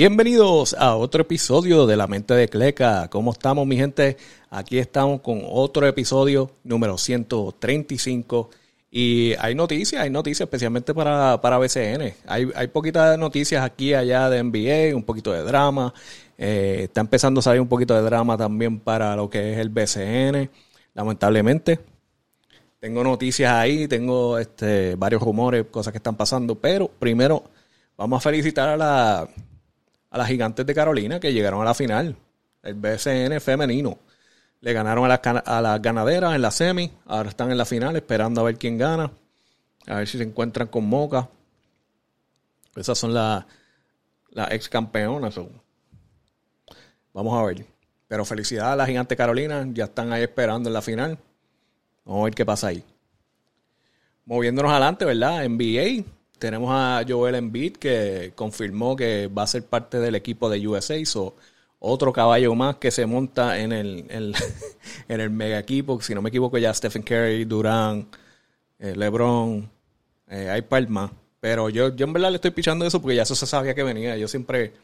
Bienvenidos a otro episodio de La Mente de Cleca. ¿Cómo estamos, mi gente? Aquí estamos con otro episodio número 135. Y hay noticias, hay noticias especialmente para, para BCN. Hay, hay poquitas noticias aquí y allá de NBA, un poquito de drama. Eh, está empezando a salir un poquito de drama también para lo que es el BCN, lamentablemente. Tengo noticias ahí, tengo este, varios rumores, cosas que están pasando, pero primero vamos a felicitar a la, a las gigantes de Carolina que llegaron a la final. El BCN femenino. Le ganaron a las, ganaderas en la semi. Ahora están en la final esperando a ver quién gana. A ver si se encuentran con Moca. Esas son las ex campeonas. Vamos a ver. Pero felicidades a las gigantes Carolina. Ya están ahí esperando en la final. Vamos a ver qué pasa ahí. Moviéndonos adelante, ¿verdad? NBA tenemos a Joel Embiid que confirmó que va a ser parte del equipo de USA. So, otro caballo más que se monta en el, en, el mega equipo. Si no me equivoco, ya Stephen Curry, Durán, eh, LeBron, eh, hay palma. Pero yo, yo en verdad le estoy pichando eso porque ya eso se sabía que venía. Yo siempre,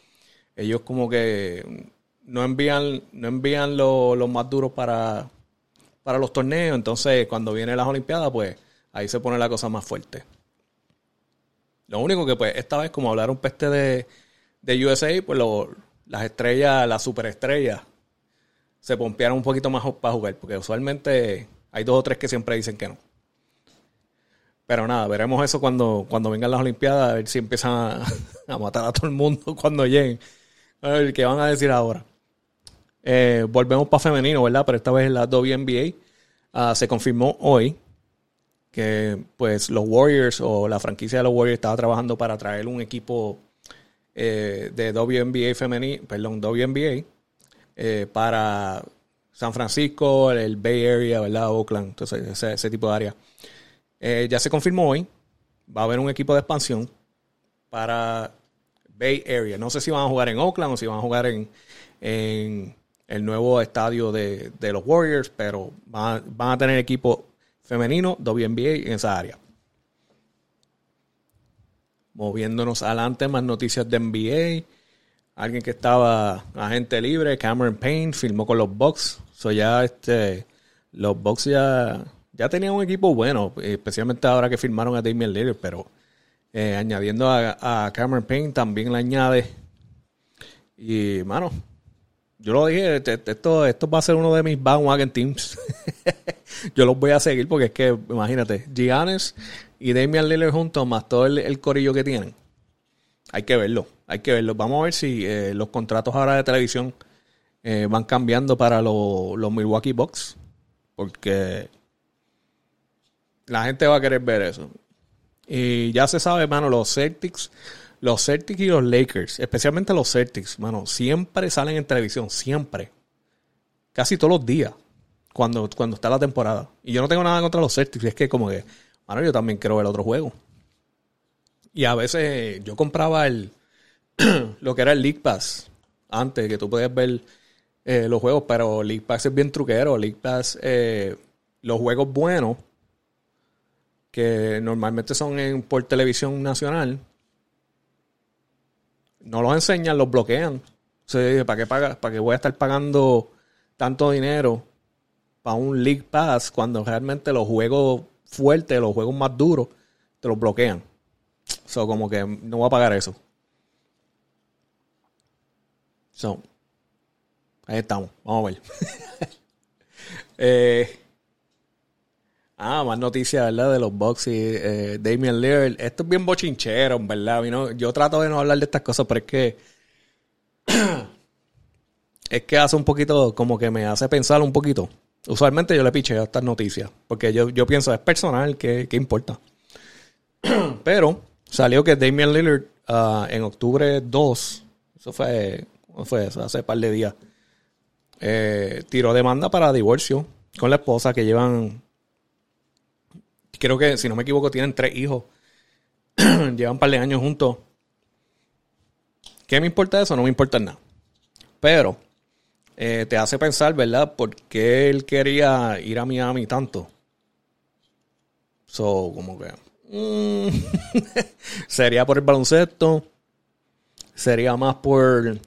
ellos como que no envían, no envían los lo más duros para, para los torneos. Entonces, cuando vienen las Olimpiadas, pues ahí se pone la cosa más fuerte. Lo único que, pues, esta vez, como hablaron peste de, de USA, pues las estrellas, las superestrellas, se pompearon un poquito más para jugar, porque usualmente hay dos o tres que siempre dicen que no. Pero nada, veremos eso cuando, cuando vengan las Olimpiadas, a ver si empiezan a, matar a todo el mundo cuando lleguen. A ver qué van a decir ahora. Eh, volvemos para femenino, ¿verdad? Pero esta vez la WNBA ah, se confirmó hoy que pues los Warriors o la franquicia de los Warriors estaba trabajando para traer un equipo eh, de WNBA femenino, perdón, WNBA eh, para San Francisco, el Bay Area, ¿verdad? Oakland, entonces ese, tipo de área. Eh, ya se confirmó hoy, va a haber un equipo de expansión para Bay Area. No sé si van a jugar en Oakland o si van a jugar en, el nuevo estadio de, los Warriors, pero van a tener equipo femenino, WNBA en esa área. Moviéndonos adelante, más noticias de NBA. Alguien que estaba agente libre, Cameron Payne, firmó con los Bucks. So ya este, los Bucks ya, ya tenían un equipo bueno, especialmente ahora que firmaron a Damian Lillard, pero eh, añadiendo a, Cameron Payne también le añade. Y, mano, yo lo dije, este, esto, esto va a ser uno de mis bandwagon teams. yo los voy a seguir porque es que, imagínate, Giannis y Damian Lillard juntos, más todo el, corillo que tienen. Hay que verlo, hay que verlo. Vamos a ver si eh, los contratos ahora de televisión eh, van cambiando para los Milwaukee Bucks. Porque la gente va a querer ver eso. Y ya se sabe, hermano, los Celtics los Celtics y los Lakers, especialmente los Celtics, mano, siempre salen en televisión, siempre. Casi todos los días, cuando, cuando está la temporada. Y yo no tengo nada contra los Celtics, es que como que, mano, yo también quiero ver otro juego. Y a veces yo compraba el, lo que era el League Pass, antes, que tú podías ver eh, los juegos, pero League Pass es bien truquero. League Pass, eh, los juegos buenos, que normalmente son por televisión nacional, no los enseñan, los bloquean. ¿para qué, paga, ¿para qué voy a estar pagando tanto dinero para un League Pass cuando realmente los juegos fuertes, los juegos más duros, te los bloquean? So, como que no voy a pagar eso. So, ahí estamos. Vamos a ver. eh, Ah, más noticias, ¿verdad? De los Bucks eh, Damian Lillard. Esto es bien bochinchero, ¿verdad? Yo trato de no hablar de estas cosas, pero es que... es que hace un poquito, como que me hace pensar un poquito. Usualmente yo le picheo estas noticias, porque yo, yo pienso, es personal, ¿qué, importa? pero salió que Damian Lillard ah, en octubre 2, eso fue, fue eso? Hace un par de días, eh, tiró demanda para divorcio con la esposa que llevan Creo que, si no me equivoco, tienen tres hijos. Llevan un par de años juntos. ¿Qué me importa eso? No me importa nada. Pero eh, te hace pensar, ¿verdad? ¿Por qué él quería ir a Miami tanto? So, como que. Mm, sería por el baloncesto. Sería más por.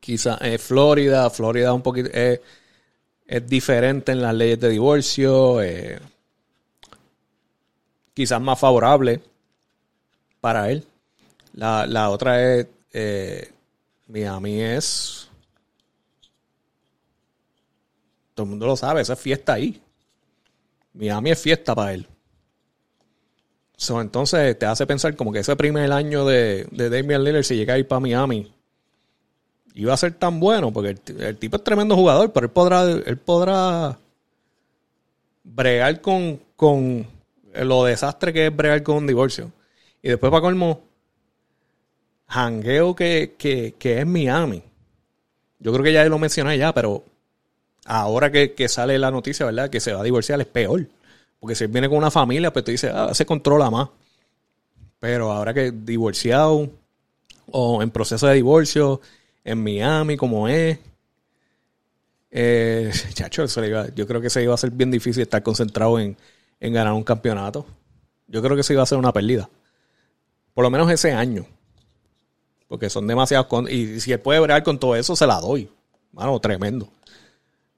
Quizá eh, Florida. Florida un poquito. es diferente en las leyes de divorcio. Eh, quizás más favorable para él. La, la otra es. Eh, Miami es. Todo el mundo lo sabe, esa es fiesta ahí. Miami es fiesta para él. entonces te hace pensar como que ese primer año de, de Damian Lillard, si llega a ir para Miami, iba a ser tan bueno, porque el, tipo es tremendo jugador, pero él podrá, él podrá bregar con, con lo desastre que es bregar con un divorcio. Y después para colmo, jangueo que, que, que es Miami. Yo creo que ya lo mencioné ya, pero ahora que, sale la noticia, ¿verdad? Que se va a divorciar es peor. Porque si él viene con una familia, pues tú dices, ah, se controla más. Pero ahora que divorciado o en proceso de divorcio, en Miami, como es, eh, chacho, yo creo que se iba a ser bien difícil estar concentrado en, en ganar un campeonato. Yo creo que se iba a ser una pérdida. Por lo menos ese año. Porque son demasiados. y si él puede bregar con todo eso, se la doy. Mano, tremendo.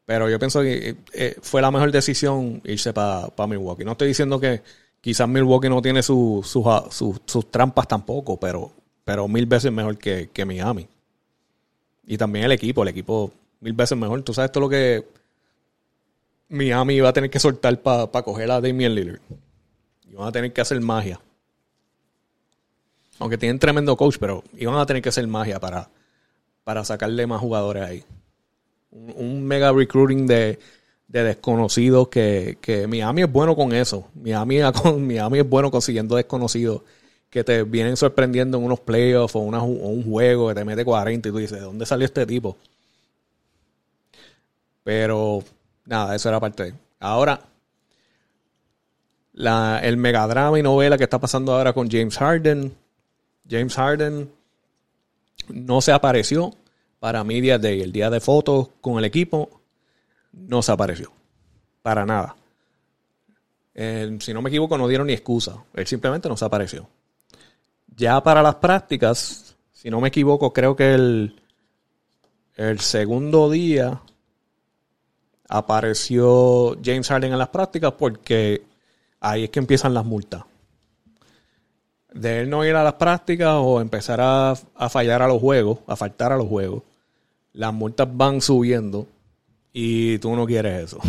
Pero yo pienso que eh, eh, fue la mejor decisión irse para Milwaukee. No estoy diciendo que quizás Milwaukee no tiene sus trampas tampoco, pero, pero mil veces mejor que, Miami. Y también el equipo, el equipo mil veces mejor. Tú sabes todo lo que Miami iba a tener que soltar para coger a Damian Lillard. Iban a tener que hacer magia. Aunque tienen tremendo coach, pero iban a tener que hacer magia para, para sacarle más jugadores ahí. Un, mega recruiting de, desconocidos que, Miami es bueno con eso. Miami, Miami es bueno consiguiendo desconocidos que te vienen sorprendiendo en unos playoffs o, un juego que te mete 40 y tú dices, ¿de dónde salió este tipo? Pero nada, eso era parte de. Ahora, la, el megadrama y novela que está pasando ahora con James Harden James Harden no se apareció para Media Day, el día de fotos con el equipo, no se apareció. Para nada. si no me equivoco, no dieron ni excusa. Él simplemente no se apareció. Ya para las prácticas, si no me equivoco, creo que el, el segundo día apareció James Harden en las prácticas porque ahí es que empiezan las multas de él no ir a las prácticas o empezar a, fallar a los juegos, a faltar a los juegos, las multas van subiendo y tú no quieres eso.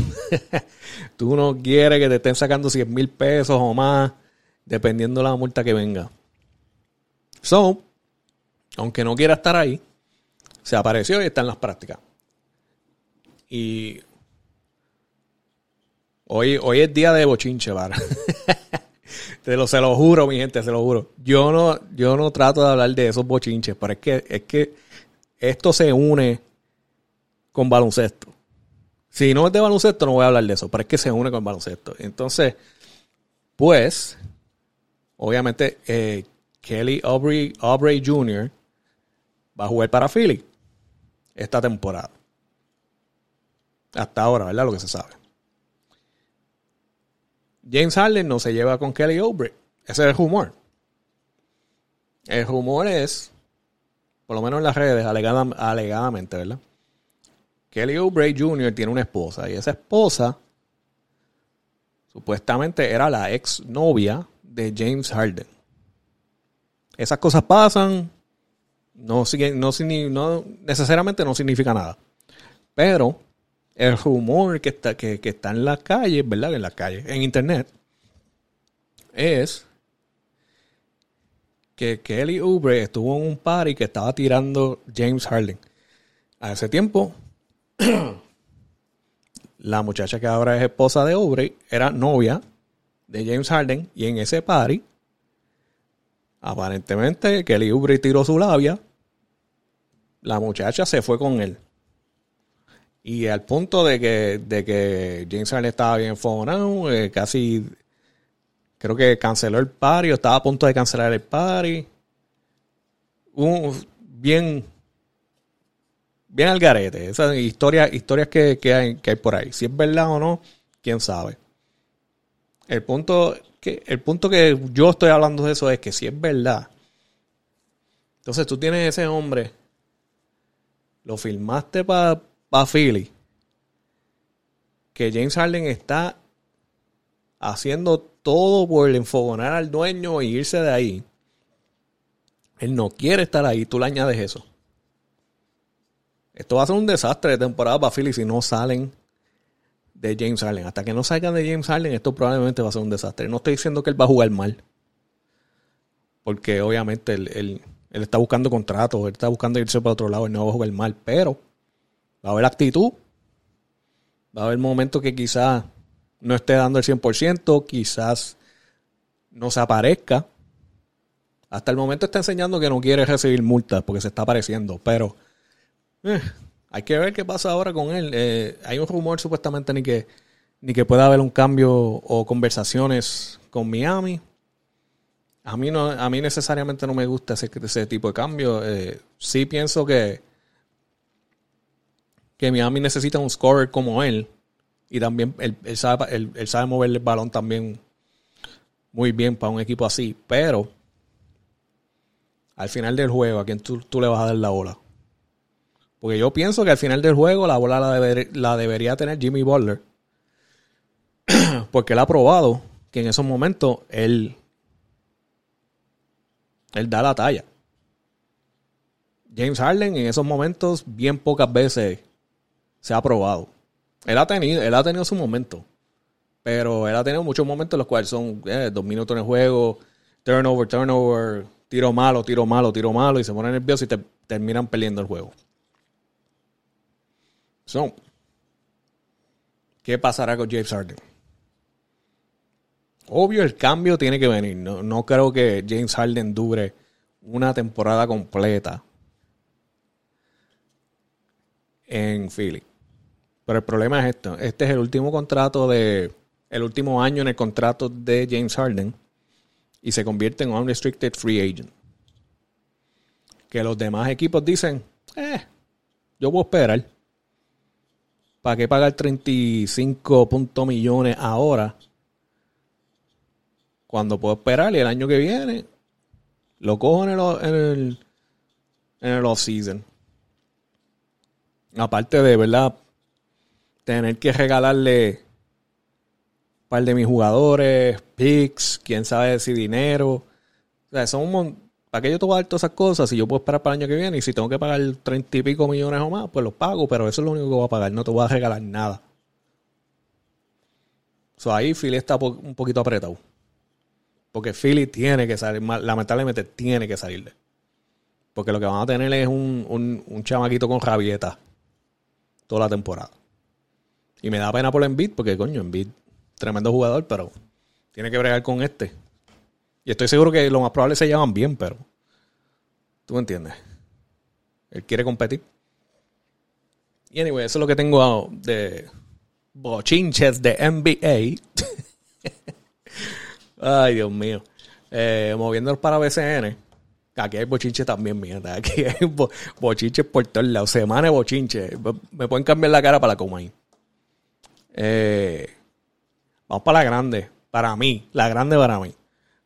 tú no quieres que te estén sacando 100 mil pesos o más, dependiendo de la multa que venga. So, aunque no quiera estar ahí, se apareció y está en las prácticas. Y hoy, hoy es día de bochinche, ¿vale? lo, se lo juro, mi gente, se lo juro. Yo no, yo no trato de hablar de esos bochinches, pero es que, es que esto se une con baloncesto. Si no es de baloncesto, no voy a hablar de eso, pero es que se une con baloncesto. Entonces, pues, obviamente, eh, Kelly Aubrey, Aubrey Jr. va a jugar para Philly esta temporada. Hasta ahora, ¿verdad? Lo que se sabe. James Harden no se lleva con Kelly Oubre. Ese es el rumor. El rumor es, por lo menos en las redes, alegadamente, ¿verdad? Kelly Oubre Jr. tiene una esposa y esa esposa supuestamente era la ex novia de James Harden. Esas cosas pasan, no, no, no necesariamente no significa nada. Pero el rumor que está, que, está en las calles, ¿verdad? En las calles, en internet, es que Kelly Oubre estuvo en un party que estaba tirando James Harden. A ese tiempo, la muchacha que ahora es esposa de Oubre era novia de James Harden y en ese party, aparentemente Kelly Oubre tiró su labia, la muchacha se fue con él. Y al punto de que, de que James Harden estaba bien fonado, eh, casi creo que canceló el party o estaba a punto de cancelar el party. un, bien, bien al garete. Esas historias, historias que, que, hay, que hay por ahí. Si es verdad o no, quién sabe. El punto que, el punto que yo estoy hablando de eso es que si es verdad, entonces tú tienes ese hombre, lo filmaste para pa Philly, que James Harden está haciendo todo por enfogonar al dueño y irse de ahí. Él no quiere estar ahí, tú le añades eso. Esto va a ser un desastre de temporada para Philly si no salen de James Harden. Hasta que no salgan de James Harden, esto probablemente va a ser un desastre. No estoy diciendo que él va a jugar mal. Porque obviamente él, está buscando contratos, él está buscando irse para otro lado, él no va a jugar mal. Pero va a haber actitud. Va a haber momentos que quizás no esté dando el 100%, quizás no se aparezca. Hasta el momento está enseñando que no quiere recibir multas porque se está apareciendo, pero eh, hay que ver qué pasa ahora con él. Eh, hay un rumor supuestamente ni que, ni que pueda haber un cambio o conversaciones con Miami. A mí, no, a mí necesariamente no me gusta ese, ese tipo de cambio. Eh, sí pienso que, que Miami necesita un scorer como él. Y también él, sabe, él, sabe mover el balón también muy bien para un equipo así. Pero al final del juego, ¿a quién tú, tú le vas a dar la bola? Porque yo pienso que al final del juego la bola la, debería tener Jimmy Butler. Porque él ha probado que en esos momentos él, él da la talla. James Harden en esos momentos bien pocas veces se ha probado. Él ha tenido, él ha tenido su momento. Pero él ha tenido muchos momentos en los cuales son eh, dos minutos en el juego, turnover, turnover, tiro malo, tiro malo, tiro malo, y se ponen nerviosos y te, terminan perdiendo el juego. ¿qué pasará con James Harden? Obvio, el cambio tiene que venir. No, no creo que James Harden dure una temporada completa en Philly. Pero el problema es esto. Este es el último contrato de. El último año en el contrato de James Harden. Y se convierte en un unrestricted free agent. Que los demás equipos dicen. Eh, yo voy a esperar. ¿Para qué pagar 35 millones ahora? Cuando puedo esperar y el año que viene lo cojo en el, en el, en el off-season. Aparte de, ¿verdad? Tener que regalarle un par de mis jugadores, picks, quién sabe si dinero. O sea, son un ¿Para qué yo te voy a dar todas esas cosas si yo puedo esperar para el año que viene? Y si tengo que pagar treinta y pico millones o más, pues los pago, pero eso es lo único que voy a pagar. No te voy a regalar nada. So, ahí Philly está un poquito apretado. Porque Philly tiene que salir, lamentablemente tiene que salirle. Porque lo que van a tener es un, un, un chamaquito con rabieta toda la temporada. Y me da pena por Embiid porque, coño, Embiid, tremendo jugador, pero tiene que bregar con este. Y estoy seguro que lo más probable se llevan bien, pero tú me entiendes. Él quiere competir. Y anyway, eso es lo que tengo de bochinches de NBA. Ay, Dios mío. Eh, moviéndonos para BCN. Aquí hay bochinches también, mierda. Aquí hay bochinches por todos lados. Semana de bochinches. Me pueden cambiar la cara para la coma ahí. Eh, vamos para la grande. Para mí, la grande para mí.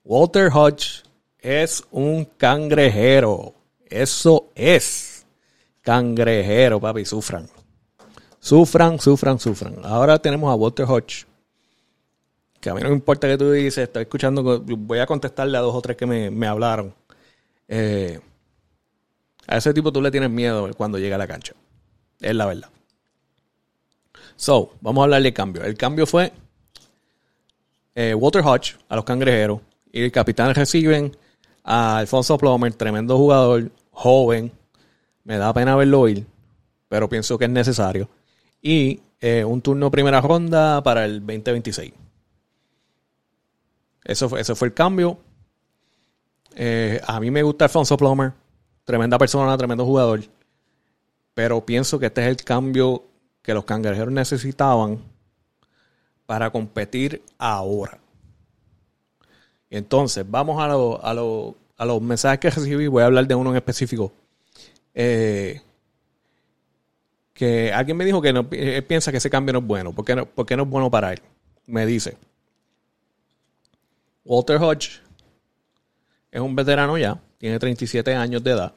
Walter Hodge es un cangrejero. Eso es. Cangrejero, papi. Sufran. Sufran, sufran, sufran. Ahora tenemos a Walter Hodge. Que a mí no me importa que tú dices, estoy escuchando, voy a contestarle a dos o tres que me, hablaron. Eh, a ese tipo tú le tienes miedo cuando llega a la cancha. Es la verdad. So, vamos a hablar del cambio. El cambio fue eh, Walter Hodge a los cangrejeros y el capitán reciben a Alfonso Plomer, tremendo jugador, joven. Me da pena verlo ir, pero pienso que es necesario. Y eh, un turno primera ronda para el 2026. Eso fue, ese fue el cambio. Eh, a mí me gusta Alfonso Plomer, tremenda persona, tremendo jugador. Pero pienso que este es el cambio que los cangrejeros necesitaban para competir ahora. Entonces, vamos a a a los mensajes que recibí, voy a hablar de uno en específico. Eh, que alguien me dijo que él piensa que ese cambio no es bueno. ¿Por qué no, por qué no es bueno para él? Me dice, Walter Hodge es un veterano ya, tiene 37 años de edad.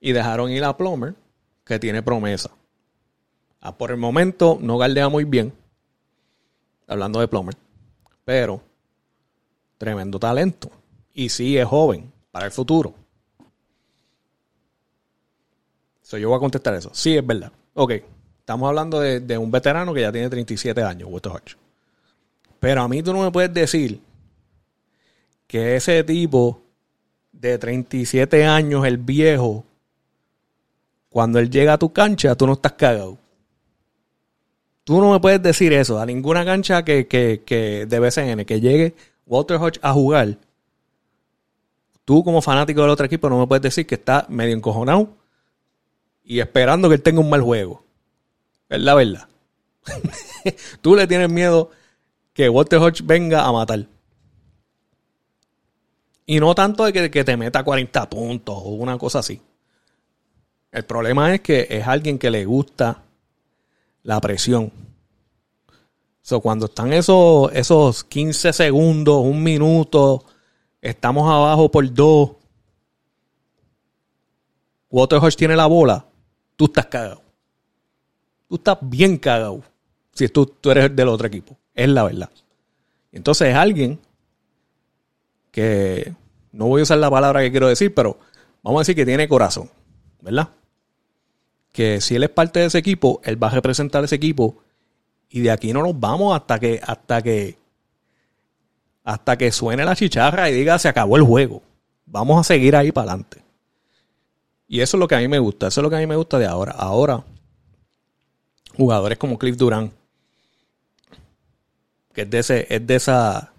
Y dejaron ir a Plummer, que tiene promesa. Ah, por el momento no galdea muy bien, hablando de Plummer, pero tremendo talento. Y sí es joven para el futuro. So, yo voy a contestar eso. Sí, es verdad. Ok, estamos hablando de, un veterano que ya tiene 37 años, Walter Hodge. Pero a mí tú no me puedes decir que ese tipo de 37 años, el viejo, cuando él llega a tu cancha, tú no estás cagado. Tú no me puedes decir eso a ninguna cancha que, que, que de BCN, que llegue Walter Hodge a jugar. Tú como fanático del otro equipo no me puedes decir que está medio encojonado y esperando que él tenga un mal juego. Es la verdad. tú le tienes miedo que Walter Hodge venga a matar. Y no tanto de que, te meta 40 puntos o una cosa así. El problema es que es alguien que le gusta la presión. So, cuando están esos, esos 15 segundos, un minuto, estamos abajo por dos, Walter Hodge tiene la bola, tú estás cagado. Tú estás bien cagado si tú, tú eres del otro equipo. Es la verdad. Entonces es alguien que no voy a usar la palabra que quiero decir, pero vamos a decir que tiene corazón, ¿verdad? Que si él es parte de ese equipo, él va a representar ese equipo y de aquí no nos vamos hasta que hasta que hasta que suene la chicharra y diga se acabó el juego. Vamos a seguir ahí para adelante. Y eso es lo que a mí me gusta, eso es lo que a mí me gusta de ahora. Ahora jugadores como Cliff Durán que es de ese es de esa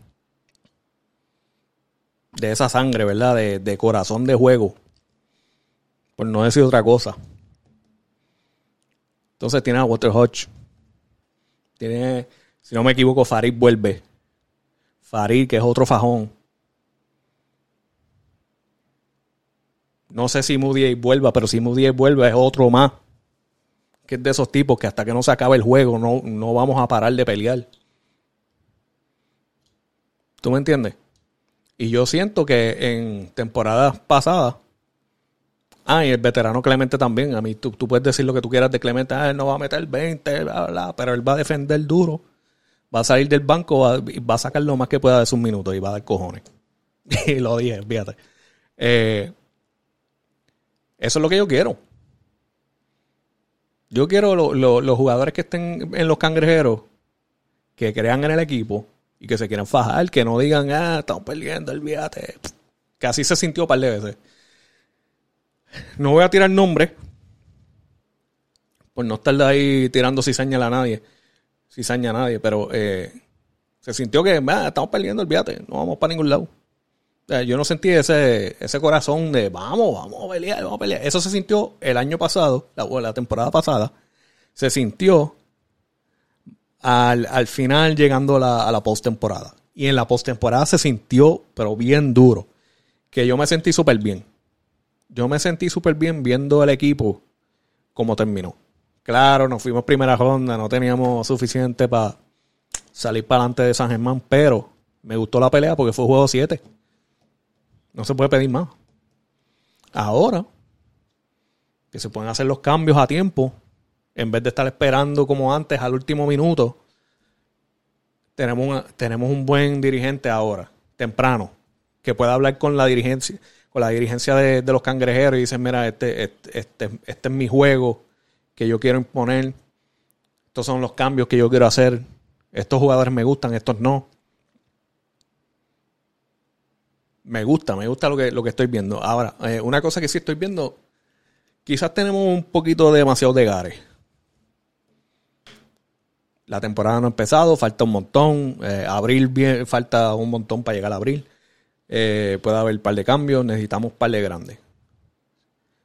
de esa sangre, ¿verdad? De, corazón de juego. Por no decir otra cosa. Entonces tiene a Walter Hodge. Tiene, si no me equivoco, Farid vuelve. Farid, que es otro fajón. No sé si Moody vuelva, pero si Moody vuelve es otro más. Que es de esos tipos que hasta que no se acabe el juego no, no vamos a parar de pelear. ¿Tú me entiendes? Y yo siento que en temporadas pasadas, ah, y el veterano Clemente también, a mí tú, puedes decir lo que tú quieras de Clemente, ah, él no va a meter 20, bla, bla, pero él va a defender duro, va a salir del banco, va, va a sacar lo más que pueda de sus minutos y va a dar cojones. y lo dije, fíjate. Eh, eso es lo que yo quiero. Yo quiero los jugadores que estén en los cangrejeros, que crean en el equipo, y que se quieran fajar, que no digan, ah, estamos perdiendo, el viate. Que así se sintió un par de veces. No voy a tirar nombres, por no estar ahí tirando cizaña a nadie, cizaña a nadie, pero eh, se sintió que, estamos perdiendo, el viate, no vamos para ningún lado. yo no sentí ese, ese corazón de vamos, vamos a pelear, vamos a pelear. Eso se sintió el año pasado, la, temporada pasada. Se sintió al, final llegando a la postemporada. Y en la postemporada se sintió, pero bien duro, que yo me sentí súper bien. Yo me sentí súper bien viendo el equipo como terminó. Claro, nos fuimos primera ronda, no teníamos suficiente para salir para adelante de San Germán, pero me gustó la pelea porque fue juego 7. No se puede pedir más. Ahora, que se pueden hacer los cambios a tiempo, en vez de estar esperando como antes al último minuto, tenemos, tenemos un buen dirigente ahora, temprano, que pueda hablar con la dirigencia, con la dirigencia de, los cangrejeros y dice, mira, este, este, este, este, es mi juego que yo quiero imponer, estos son los cambios que yo quiero hacer, estos jugadores me gustan, estos no. Me gusta, me gusta lo que, lo que estoy viendo. Ahora, eh, una cosa que sí estoy viendo, quizás tenemos un poquito demasiado de gares la temporada no ha empezado, falta un montón. Eh, abril bien, falta un montón para llegar a abril. Eh, puede haber un par de cambios, necesitamos un par de grandes.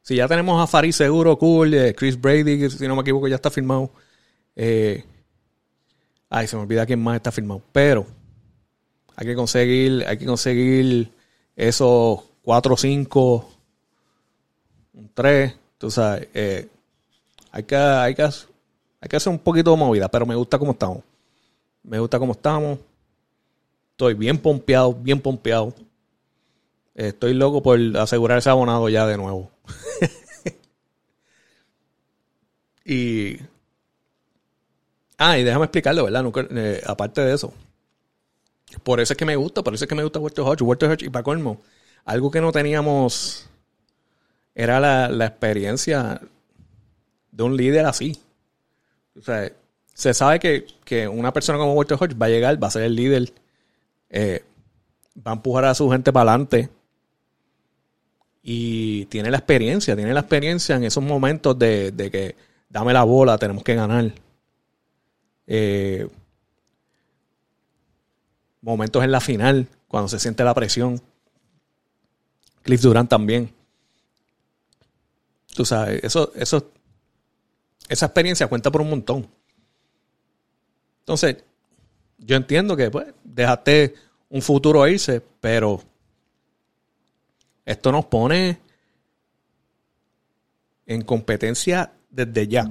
Si ya tenemos a Farid seguro, cool, eh, Chris Brady, si no me equivoco, ya está firmado. ay, se me olvida quién más está firmado. Pero hay que conseguir, hay que conseguir esos 4 5, un 3, tú sabes, eh, hay, que, hay, que, hay que hacer un poquito de movida, pero me gusta cómo estamos. Me gusta cómo estamos. Estoy bien pompeado, bien pompeado. Estoy loco por asegurar ese abonado ya de nuevo. y. Ah, y déjame explicarlo, ¿verdad? Eh, aparte de eso. Por eso es que me gusta, por eso es que me gusta Walter Hodge. Walter Hodge y para colmo, algo que no teníamos era la, experiencia de un líder así. O sea, se sabe que, que, una persona como Walter Hodge va a llegar, va a ser el líder, eh, va a empujar a su gente para adelante y tiene la experiencia, tiene la experiencia en esos momentos de, que dame la bola, tenemos que ganar. Eh, momentos en la final, cuando se siente la presión. Cliff Durant también. Tú sabes, eso, eso, esa experiencia cuenta por un montón. Entonces, yo entiendo que pues, dejaste un futuro irse, pero esto nos pone en competencia desde ya.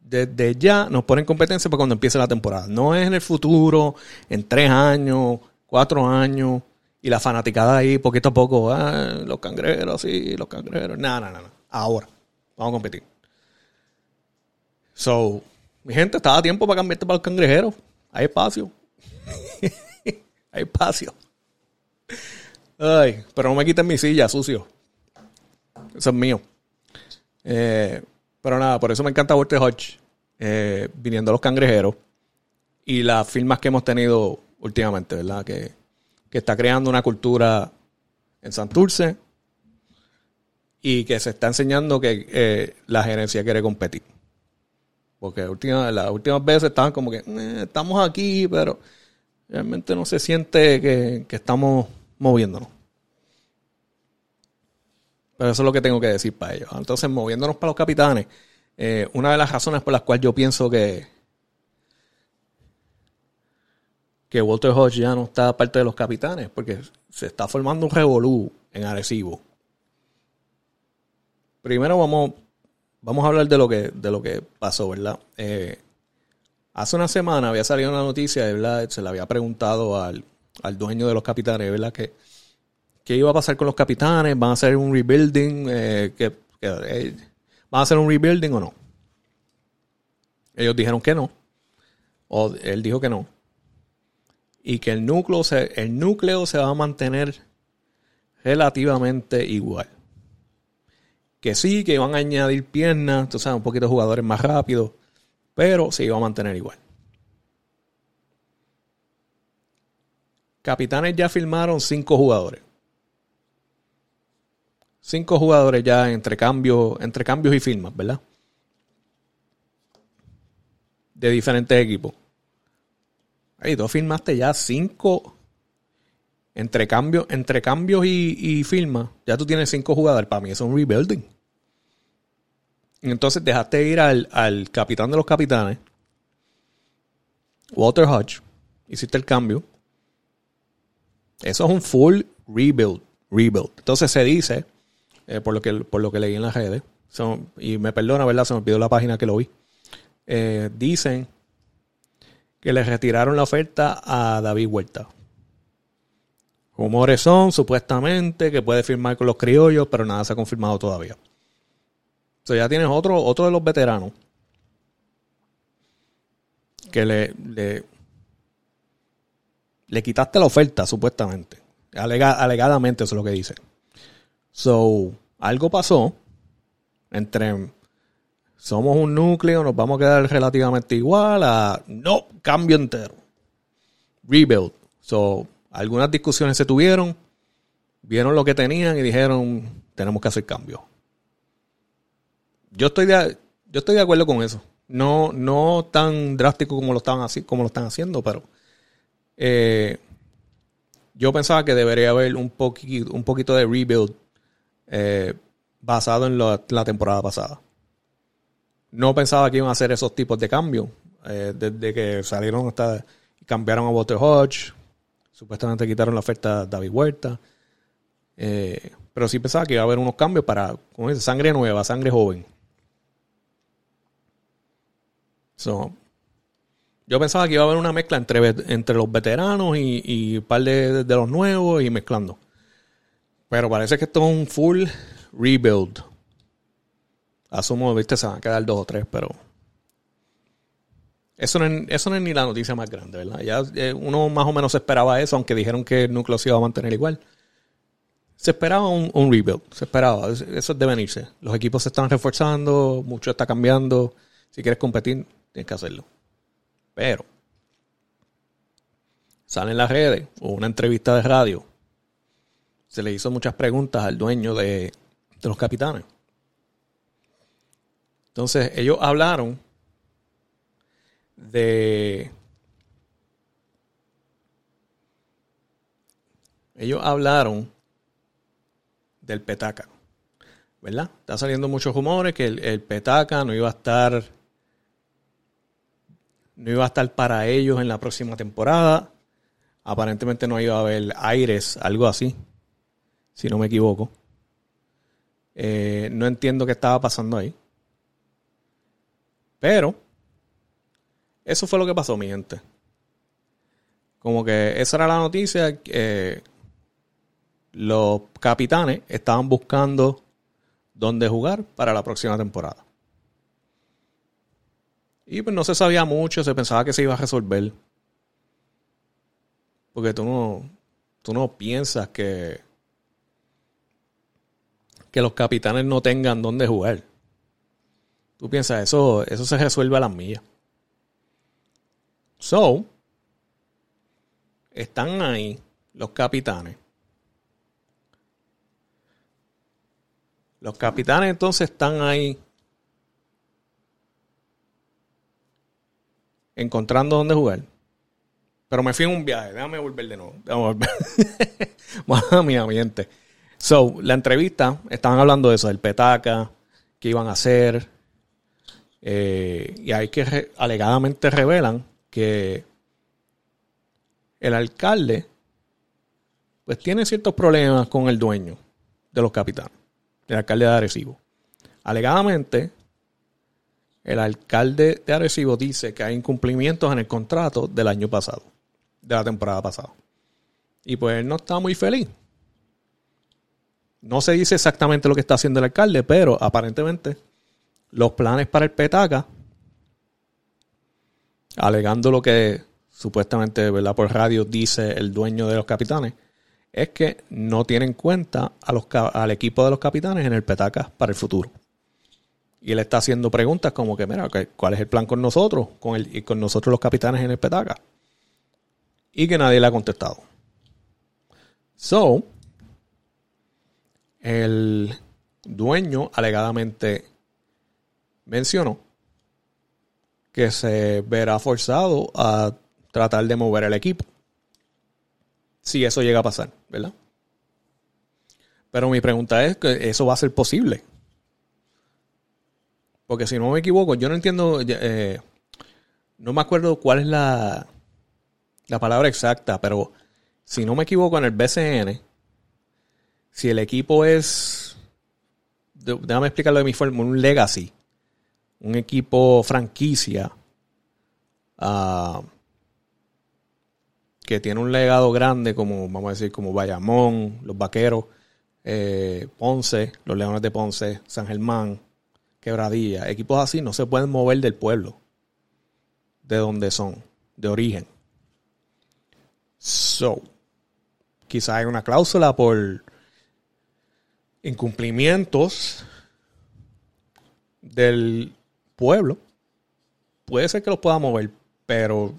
Desde ya nos pone en competencia para cuando empiece la temporada. No es en el futuro, en tres años, cuatro años, y la fanaticada ahí poquito a poco, ah, los cangreros, sí, los cangreros. No, no, no, no. Ahora, vamos a competir. So, mi gente, estaba tiempo para cambiarte para los cangrejeros. Hay espacio. Hay espacio. Ay, pero no me quiten mi silla, sucio. Eso es mío. Eh, pero nada, por eso me encanta Walter Hodge, eh, viniendo a los cangrejeros. Y las firmas que hemos tenido últimamente, ¿verdad? Que, que está creando una cultura en Santurce y que se está enseñando que eh, la gerencia quiere competir. Porque las últimas veces estaban como que estamos aquí, pero realmente no se siente que, que estamos moviéndonos. Pero eso es lo que tengo que decir para ellos. Entonces, moviéndonos para los capitanes, eh, una de las razones por las cuales yo pienso que, que Walter Hodge ya no está parte de los capitanes, porque se está formando un revolú en Arecibo. Primero vamos, vamos a hablar de lo que, de lo que pasó, ¿verdad? Eh, hace una semana había salido una noticia, ¿verdad? Se le había preguntado al, al dueño de los capitanes, ¿verdad? Que, ¿Qué iba a pasar con los capitanes? ¿Van a hacer un rebuilding? Eh, eh, ¿Van a hacer un rebuilding o no? Ellos dijeron que no. O él dijo que no. Y que el núcleo se, el núcleo se va a mantener relativamente igual. Que sí, que iban a añadir piernas, tú sabes, un poquito de jugadores más rápidos, pero se iba a mantener igual. Capitanes ya firmaron cinco jugadores. Cinco jugadores ya entre cambios, entre cambios y firmas, ¿verdad? De diferentes equipos. Ahí tú firmaste ya cinco entre cambios, entre cambios y, firmas. Ya tú tienes cinco jugadores. Para mí eso es un rebuilding. Entonces dejaste ir al, al capitán de los capitanes, Walter Hodge. Hiciste el cambio eso es un full rebuild. rebuild. Entonces se dice, eh, por, lo que, por lo que leí en las redes, y me perdona, ¿verdad? Se me olvidó la página que lo vi. Eh, dicen que le retiraron la oferta a David Huerta. Rumores son, supuestamente, que puede firmar con los criollos, pero nada se ha confirmado todavía. Sea, ya tienes otro, otro de los veteranos que le, le, quitaste la oferta, supuestamente. alegadamente, eso es lo que dicen. So, algo pasó entre somos un núcleo, nos vamos a quedar relativamente igual a no, cambio entero. Rebuild. So, algunas discusiones se tuvieron, vieron lo que tenían y dijeron, tenemos que hacer cambio. Yo estoy de, yo estoy de acuerdo con eso. No, no tan drástico como lo, estaban así, como lo están haciendo, pero eh, yo pensaba que debería haber un, poquito, un poquito de rebuild eh, basado en la temporada pasada. No pensaba que iban a hacer esos tipos de cambios. Eh, desde que salieron hasta cambiaron a Walter Hodge, Supuestamente quitaron la oferta de David Huerta. Pero sí pensaba que iba a haber unos cambios para, como sangre nueva, sangre joven. Yo pensaba que iba a haber una mezcla entre, entre los veteranos y, un par de, de, los nuevos y mezclando. Pero parece que esto es un full rebuild. Asumo, viste, se van a quedar dos o tres, pero. Eso no, es, eso no es ni la noticia más grande, ¿verdad? Ya eh, uno más o menos esperaba eso, aunque dijeron que el núcleo se iba a mantener igual. Se esperaba un, un rebuild, se esperaba, eso es de venirse. Los equipos se están reforzando, mucho está cambiando. Si quieres competir, tienes que hacerlo. Pero sale en las redes o una entrevista de radio. Se le hizo muchas preguntas al dueño de, de los capitanes. Entonces ellos hablaron de... Ellos hablaron del petaca, ¿verdad? Está saliendo muchos rumores que el, el petaca no iba a estar no iba a estar para ellos en la próxima temporada. Aparentemente no iba a haber aires, algo así, si no me equivoco. Eh, no entiendo qué estaba pasando ahí. Pero, eso fue lo que pasó, mi gente. Como que esa era la noticia. que los capitanes estaban buscando dónde jugar para la próxima temporada. Y pues no se sabía mucho, se pensaba que se iba a resolver. Porque tú no, tú no piensas que, que los capitanes no tengan dónde jugar. Tú piensas, eso, eso se resuelve a las millas. So, están ahí los capitanes. Los capitanes entonces están ahí encontrando dónde jugar. Pero me fui en un viaje. Déjame volver de nuevo. Déjame volver. mi ambiente. So, la entrevista, estaban hablando de eso, del petaca, qué iban a hacer. Eh, y hay que alegadamente revelan que el alcalde pues tiene ciertos problemas con el dueño de los capitanes, el alcalde de Arecibo. Alegadamente el alcalde de Arecibo dice que hay incumplimientos en el contrato del año pasado, de la temporada pasada. Y pues él no está muy feliz. No se dice exactamente lo que está haciendo el alcalde, pero aparentemente los planes para el Petaca, alegando lo que supuestamente ¿verdad? por radio dice el dueño de los capitanes, es que no tienen en cuenta al equipo de los capitanes en el Petaca para el futuro. Y él está haciendo preguntas como que, mira, ¿cuál es el plan con nosotros? Con, el, y con nosotros los capitanes en el petaca. Y que nadie le ha contestado. So, el dueño alegadamente mencionó que se verá forzado a tratar de mover el equipo. Si eso llega a pasar, ¿verdad? Pero mi pregunta es que eso va a ser posible. Porque si no me equivoco, yo no entiendo, eh, no me acuerdo cuál es la, la palabra exacta, pero si no me equivoco en el BCN, si el equipo es, déjame explicarlo de mi forma, un legacy, un equipo franquicia, ah, que tiene un legado grande como, vamos a decir, como Bayamón, los Vaqueros, eh, Ponce, los Leones de Ponce, San Germán, Quebradilla, equipos así no se pueden mover del pueblo, de donde son, de origen. So, quizá hay una cláusula por incumplimientos del pueblo. Puede ser que los pueda mover, pero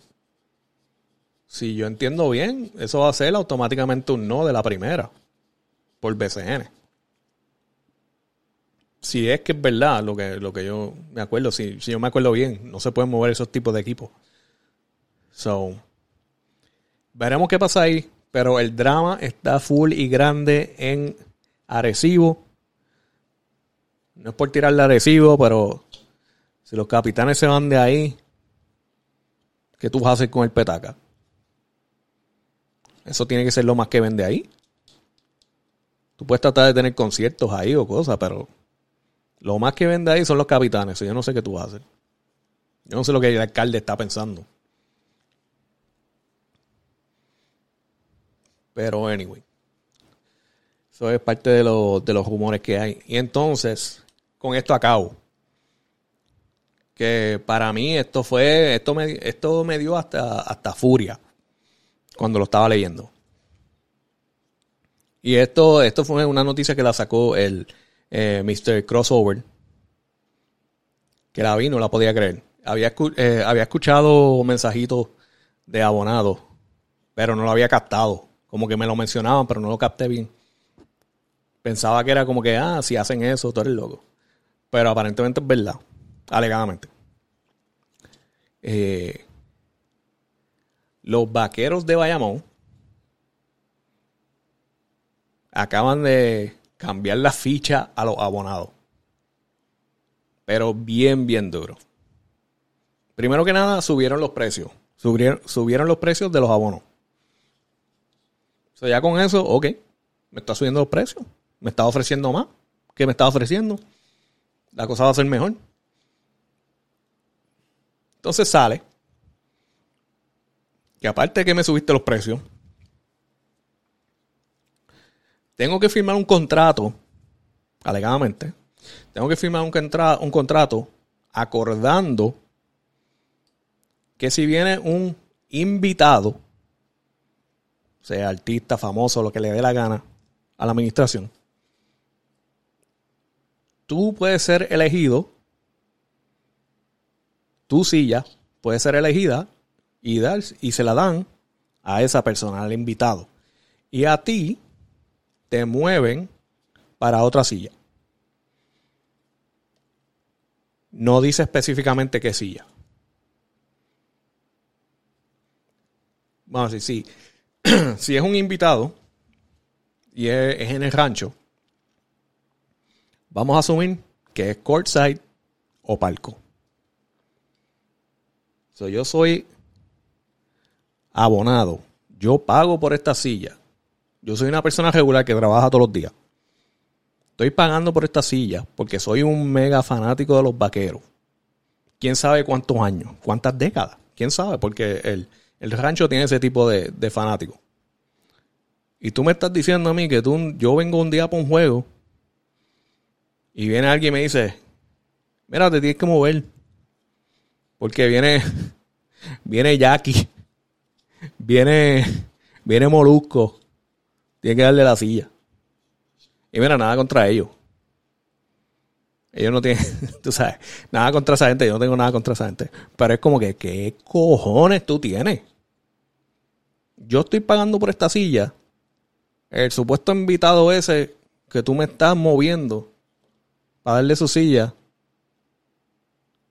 si yo entiendo bien, eso va a ser automáticamente un no de la primera por BCN si es que es verdad lo que, lo que yo me acuerdo, si, si yo me acuerdo bien, no se pueden mover esos tipos de equipos. So, veremos qué pasa ahí. Pero el drama está full y grande en Arecibo. No es por tirarle a Arecibo, pero si los capitanes se van de ahí, ¿qué tú vas a hacer con el petaca? eso tiene que ser lo más que vende ahí. Tú puedes tratar de tener conciertos ahí o cosas, pero lo más que vende ahí son los capitanes. Yo no sé qué tú vas a hacer. Yo no sé lo que el alcalde está pensando. Pero, anyway. Eso es parte de, de los rumores que hay. Y entonces, con esto acabo. Que para mí esto fue, esto me, esto me dio hasta, hasta furia cuando lo estaba leyendo. Y esto, esto fue una noticia que la sacó el eh, Mr. Crossover. Que la vi, no la podía creer. Había, eh, había escuchado mensajitos de abonados, pero no lo había captado. Como que me lo mencionaban, pero no lo capté bien. Pensaba que era como que, ah, si hacen eso, tú eres loco. Pero aparentemente es verdad, alegadamente. Eh, los vaqueros de Bayamón acaban de cambiar la ficha a los abonados. Pero bien, bien duro. Primero que nada, subieron los precios. Subieron, subieron los precios de los abonos. O sea, ya con eso, ok, me está subiendo los precios. Me está ofreciendo más. ¿Qué me está ofreciendo? La cosa va a ser mejor. Entonces sale que aparte de que me subiste los precios, tengo que firmar un contrato, alegadamente, tengo que firmar un, contrato acordando que si viene un invitado, sea artista, famoso, lo que le dé la gana a la administración, tú puedes ser elegido, tu silla puede ser elegida y, dar, y se la dan a esa persona, al invitado. Y a ti te mueven para otra silla. No dice específicamente qué silla. Vamos a decir, sí. si es un invitado y es, en el rancho, vamos a asumir que es courtside o palco. So, yo soy abonado. Yo pago por esta silla. Yo soy una persona regular que trabaja todos los días. Estoy pagando por esta silla porque soy un mega fanático de los vaqueros. ¿Quién sabe cuántos años? ¿Cuántas décadas? ¿Quién sabe? Porque el, rancho tiene ese tipo de, de fanáticos. Y tú me estás diciendo a mí que tú, yo vengo un día para un juego y viene alguien y me dice, mira, te tienes que mover. Porque viene, viene Jackie, viene, viene Molusco, tiene que darle la silla. Y mira, nada contra ellos. Ellos no tienen, tú sabes, nada contra esa gente, yo no tengo nada contra esa gente. Pero es como que, ¿qué cojones tú tienes? Yo estoy pagando por esta silla. El supuesto invitado ese que tú me estás moviendo para darle su silla,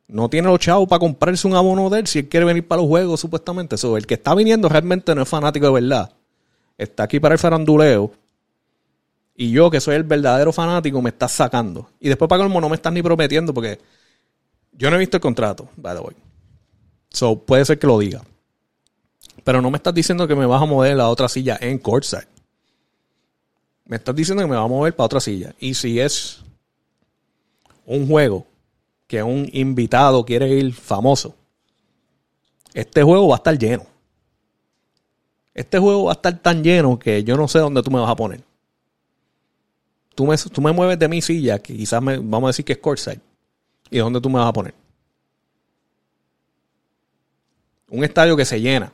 no tiene los chavos para comprarse un abono de él si él quiere venir para los juegos, supuestamente. El que está viniendo realmente no es fanático de verdad. Está aquí para el faranduleo. Y yo, que soy el verdadero fanático, me está sacando. Y después para colmo no me están ni prometiendo porque yo no he visto el contrato, by the way. So, puede ser que lo diga. Pero no me estás diciendo que me vas a mover la otra silla en courtside. Me estás diciendo que me vas a mover para otra silla. Y si es un juego que un invitado quiere ir famoso, este juego va a estar lleno. Este juego va a estar tan lleno que yo no sé dónde tú me vas a poner. Tú me, tú me mueves de mi silla, que quizás me, vamos a decir que es courtside. ¿Y dónde tú me vas a poner? Un estadio que se llena.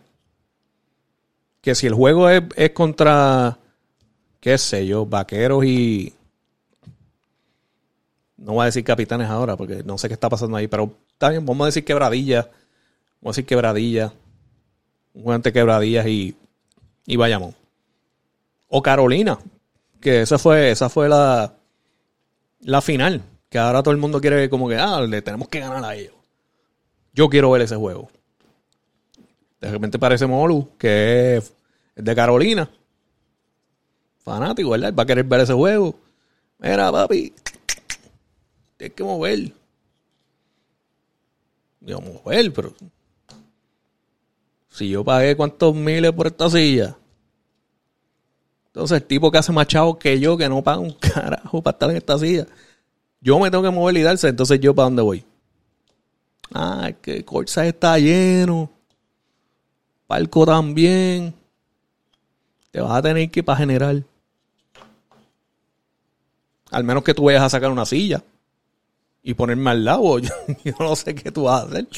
Que si el juego es, es contra, qué sé yo, vaqueros y, no voy a decir capitanes ahora porque no sé qué está pasando ahí, pero está bien, vamos a decir quebradillas. Vamos a decir quebradillas. Un juego quebradillas y, y vayamos. O Carolina, que esa fue, esa fue la, la final. Que ahora todo el mundo quiere como que, ah, le tenemos que ganar a ellos. Yo quiero ver ese juego. De repente parece Molu, que es de Carolina. Fanático, ¿verdad? Va a querer ver ese juego. Mira, papi, tienes que mover. Digo, mover, pero. Si yo pagué cuántos miles por esta silla, Entonces, el tipo que hace más chavo que yo, que no paga un carajo para estar en esta silla, yo me tengo que mover y darse. Entonces, ¿yo para dónde voy? Ah, que Corsa está lleno. Palco también. Te vas a tener que ir para general. Al menos que tú vayas a sacar una silla y ponerme al lado. Yo, no sé qué tú vas a hacer.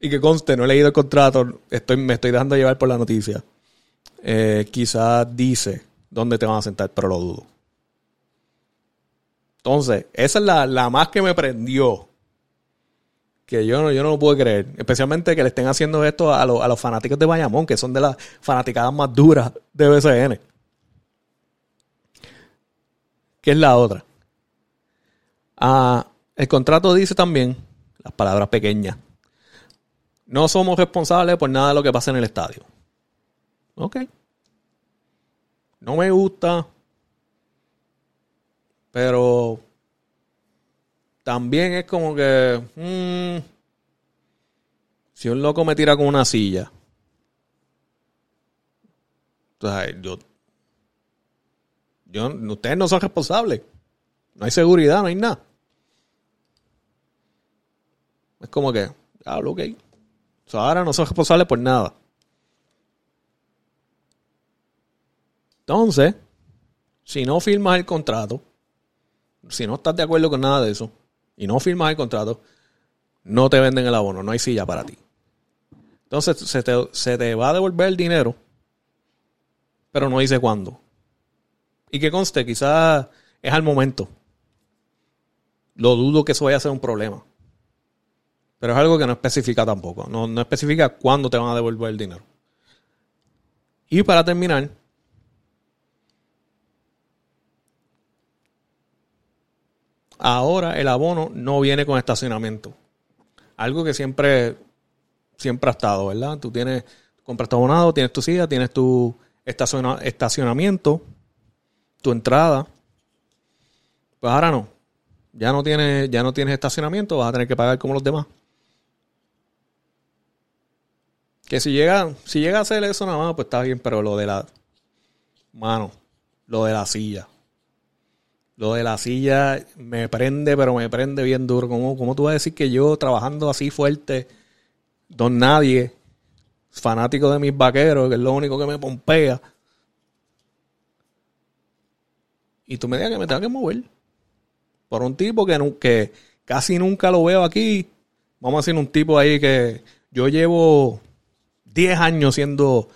Y que conste, no he leído el contrato, estoy, me estoy dejando llevar por la noticia. Eh, quizás dice dónde te van a sentar, pero lo dudo. Entonces, esa es la, más que me prendió. Que yo no, yo no lo puedo creer. Especialmente que le estén haciendo esto a, a los fanáticos de Bayamón, que son de las fanaticadas más duras de BCN. ¿Qué es la otra? Ah, el contrato dice también, las palabras pequeñas, no somos responsables por nada de lo que pasa en el estadio. Ok. No me gusta, pero también es como que mm, si un loco me tira con una silla, entonces yo, yo, ustedes no son responsables. No hay seguridad, no hay nada. Es como que, hablo, ok. ahora no soy responsable por nada. Entonces, si no firmas el contrato, si no estás de acuerdo con nada de eso, y no firmas el contrato, no te venden el abono, no hay silla para ti. Entonces se te, se te va a devolver el dinero, pero no dice cuándo. Y que conste, quizás es al momento. Lo dudo que eso vaya a ser un problema. Pero es algo que no especifica tampoco. No, especifica cuándo te van a devolver el dinero. Y para terminar, ahora el abono no viene con estacionamiento. Algo que siempre, siempre ha estado, ¿verdad? Tú tienes, compras tu abonado, tienes tu silla, tienes tu estacionamiento, tu entrada. Pues ahora no. Ya no tienes, ya no tienes estacionamiento, vas a tener que pagar como los demás. Que si llega, si llega a hacer eso nada más, pues está bien, pero lo de la. Mano, lo de la silla. Lo de la silla me prende, pero me prende bien duro. ¿Cómo, cómo tú vas a decir que yo trabajando así fuerte, don nadie, fanático de mis vaqueros, que es lo único que me pompea, y tú me digas que me tengo que mover por un tipo que, que casi nunca lo veo aquí. Vamos a decir un tipo ahí que yo llevo 10 años siendo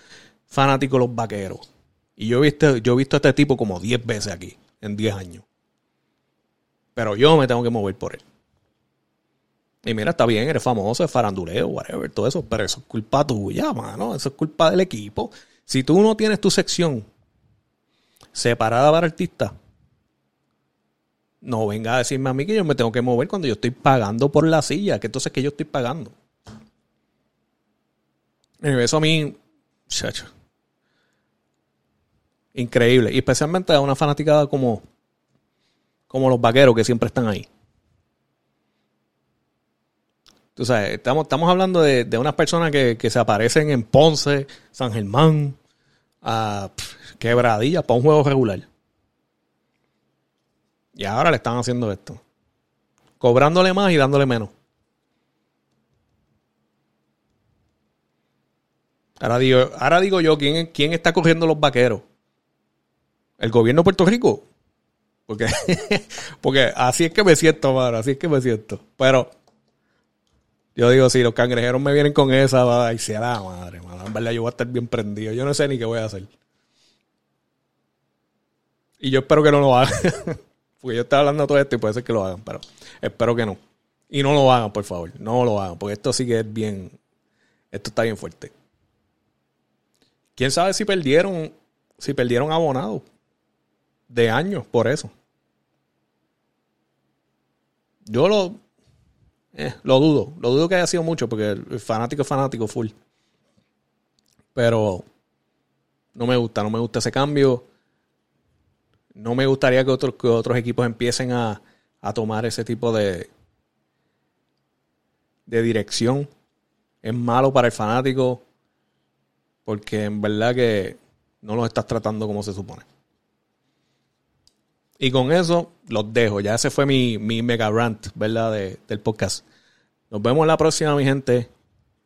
fanático de los vaqueros. Y yo he visto, yo he visto a este tipo como 10 veces aquí, en 10 años. Pero yo me tengo que mover por él. Y mira, está bien, eres famoso, es faranduleo, whatever, todo eso, pero eso es culpa tuya, mano. Eso es culpa del equipo. Si tú no tienes tu sección separada para artistas, no venga a decirme a mí que yo me tengo que mover cuando yo estoy pagando por la silla, que entonces que yo estoy pagando. Eso a mí, chacho. Increíble. Y especialmente a una fanaticada como, como los vaqueros que siempre están ahí. Tú sabes, estamos, estamos hablando de, unas personas que, se aparecen en Ponce, San Germán, a quebradillas para un juego regular. Y ahora le están haciendo esto. Cobrándole más y dándole menos. Ahora digo, ahora digo yo, ¿quién, ¿quién está cogiendo los vaqueros? ¿El gobierno de Puerto Rico? Porque, porque así es que me siento, mano, así es que me siento. Pero yo digo, si los cangrejeros me vienen con esa, y se da madre. En verdad yo voy a estar bien prendido. Yo no sé ni qué voy a hacer. Y yo espero que no lo hagan. porque yo estaba hablando todo esto y puede ser que lo hagan, pero espero que no. Y no lo hagan, por favor. No lo hagan, porque esto sí que es bien. Esto está bien fuerte. ¿Quién sabe si perdieron, si perdieron abonados de años por eso? Yo lo, eh, lo dudo, lo dudo que haya sido mucho porque el fanático es fanático full. Pero no me gusta, no me gusta ese cambio. No me gustaría que otros, que otros equipos empiecen a, a tomar ese tipo de, de dirección. Es malo para el fanático porque en verdad que no los estás tratando como se supone. Y con eso los dejo. Ya ese fue mi, mi mega rant, ¿verdad? del podcast. Nos vemos la próxima, mi gente.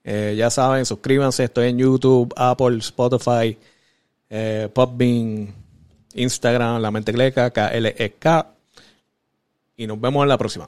Eh, ya saben, suscríbanse. Estoy en YouTube, Apple, Spotify, eh, Instagram, La Mente Cleca, KLEK. Y nos vemos en la próxima.